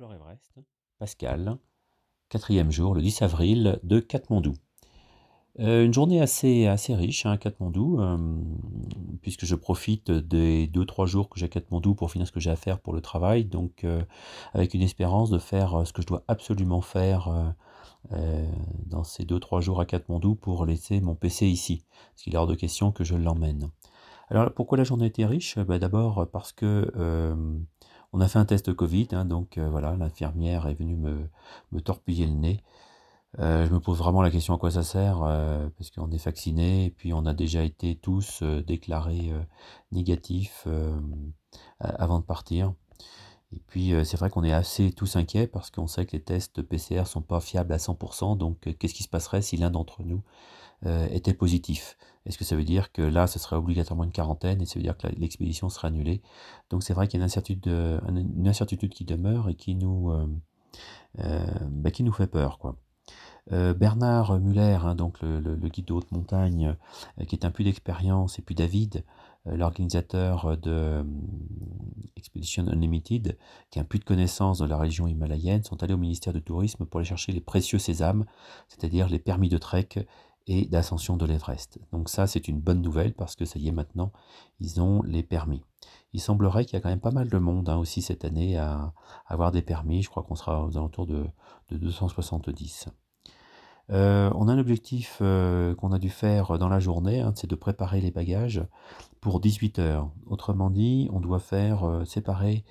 Explore Pascal, quatrième jour, le 10 avril, de Katmandou. Euh, une journée assez, assez riche hein, à Katmandou, euh, puisque je profite des 2-3 jours que j'ai à Katmandou pour finir ce que j'ai à faire pour le travail, donc euh, avec une espérance de faire ce que je dois absolument faire dans ces 2-3 jours à Katmandou pour laisser mon PC ici, parce qu'il est hors de question que je l'emmène. Alors pourquoi la journée était riche? Bah, D'abord parce que on a fait un test Covid, hein, donc euh, voilà, l'infirmière est venue me, torpiller le nez. Euh, je me pose vraiment la question à quoi ça sert, euh, parce qu'on est vacciné, et puis on a déjà été tous déclarés négatifs avant de partir. Et puis c'est vrai qu'on est assez tous inquiets parce qu'on sait que les tests PCR sont pas fiables à 100%, donc qu'est-ce qui se passerait si l'un d'entre nous était positif? Est-ce que ça veut dire que là, ce serait obligatoirement une quarantaine et ça veut dire que l'expédition sera annulée? Donc c'est vrai qu'il y a une incertitude, qui demeure et qui nous, euh, euh, bah, qui nous fait peur. Euh, Bernard Muller, hein, donc le, guide de haute montagne, qui est un peu d'expérience, et puis David, l'organisateur de Expedition Unlimited, qui a un peu de connaissance de la région himalayenne, sont allés au ministère du Tourisme pour aller chercher les précieux sésames, c'est-à-dire les permis de trek et d'ascension de l'Everest. Donc ça, c'est une bonne nouvelle parce que ça y est maintenant, ils ont les permis. Il semblerait qu'il y a quand même pas mal de monde hein, aussi cette année à, avoir des permis. Je crois qu'on sera aux alentours de, 270. Euh, on a un objectif euh, qu'on a dû faire dans la journée, hein, c'est de préparer les bagages pour 18 heures. Autrement dit, on doit faire euh, séparer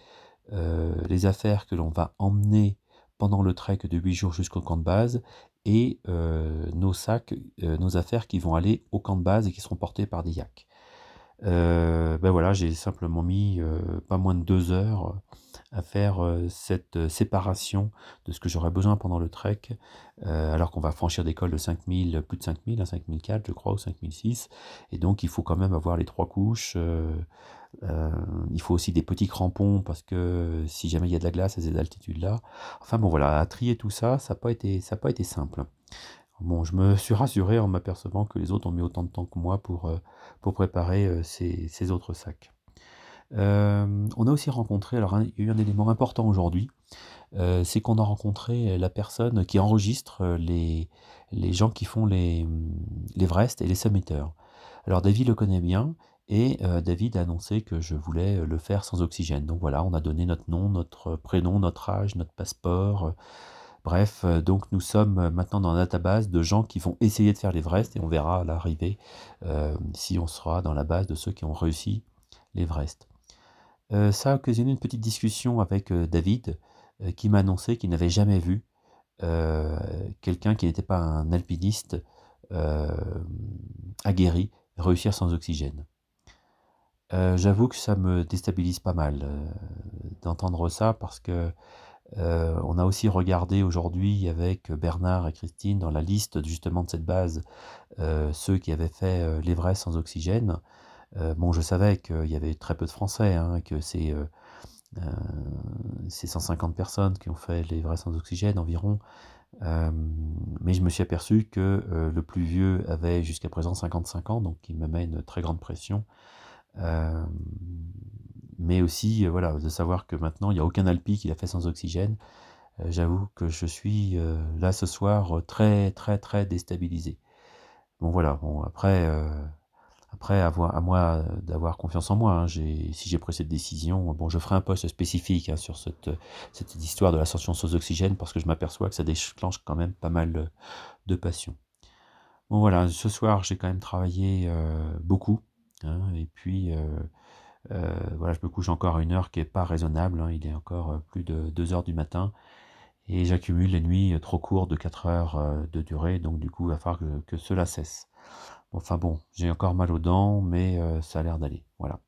les affaires que l'on va emmener pendant le trek de 8 jours jusqu'au camp de base et euh, nos sacs, euh, nos affaires qui vont aller au camp de base et qui seront portés par des yaks. Euh, ben voilà, j'ai simplement mis pas moins de deux heures à faire cette séparation de ce que j'aurais besoin pendant le trek, alors qu'on va franchir des cols de 5000, plus de 5000, 5004 je crois, ou 5006, et donc il faut quand même avoir les trois couches, il faut aussi des petits crampons parce que si jamais il y a de la glace à ces altitudes-là. Enfin bon voilà, à trier tout ça, ça n'a pas, été, pas été simple. Bon, je me suis rassuré en m'apercevant que les autres ont mis autant de temps que moi pour, pour préparer ces, ces, autres sacs. on a aussi rencontré, alors il y a eu un élément important aujourd'hui, c'est qu'on a rencontré la personne qui enregistre les, les gens qui font les, les et les summiters. Alors David le connaît bien, et David a annoncé que je voulais le faire sans oxygène. Donc voilà, on a donné notre nom, notre prénom, notre âge, notre passeport. bref, donc nous sommes maintenant dans la database de gens qui vont essayer de faire l'Everest et on verra à l'arrivée si on sera dans la base de ceux qui ont réussi l'Everest. ça a occasionné une petite discussion avec David qui m'a annoncé qu'il n'avait jamais vu quelqu'un qui n'était pas un alpiniste aguerri réussir sans oxygène. Euh, j'avoue que ça me déstabilise pas mal, euh, d'entendre ça parce que, euh, on a aussi regardé aujourd'hui avec Bernard et Christine dans la liste justement de cette base, ceux qui avaient fait, l'Everest sans oxygène. bon, je savais qu'il y avait très peu de Français, hein, que c'est, c'est 150 personnes qui ont fait l'Everest sans oxygène environ, mais je me suis aperçu que, le plus vieux avait jusqu'à présent 55 ans, donc il me met une très grande pression. Euh, mais aussi, euh, voilà, de savoir que maintenant, il n'y a aucun Alpi qui l'a fait sans oxygène. Euh, j'avoue que je suis là ce soir très, très, très déstabilisé. Bon, voilà, bon, après, après à moi d'avoir confiance en moi. Hein, si j'ai pris cette décision, bon, je ferai un post spécifique hein, sur cette, cette histoire de l'ascension sans oxygène parce que je m'aperçois que ça déclenche quand même pas mal de passion. Bon voilà, ce soir j'ai quand même travaillé beaucoup. Hein, et puis, euh, euh, voilà, je me couche encore à une heure qui est pas raisonnable, hein, il est encore euh, plus de 2 heures du matin, et j'accumule les nuits trop courtes de 4 heures de durée, donc du coup, il va falloir que, cela cesse. enfin bon, j'ai encore mal aux dents, mais ça a l'air d'aller. Voilà.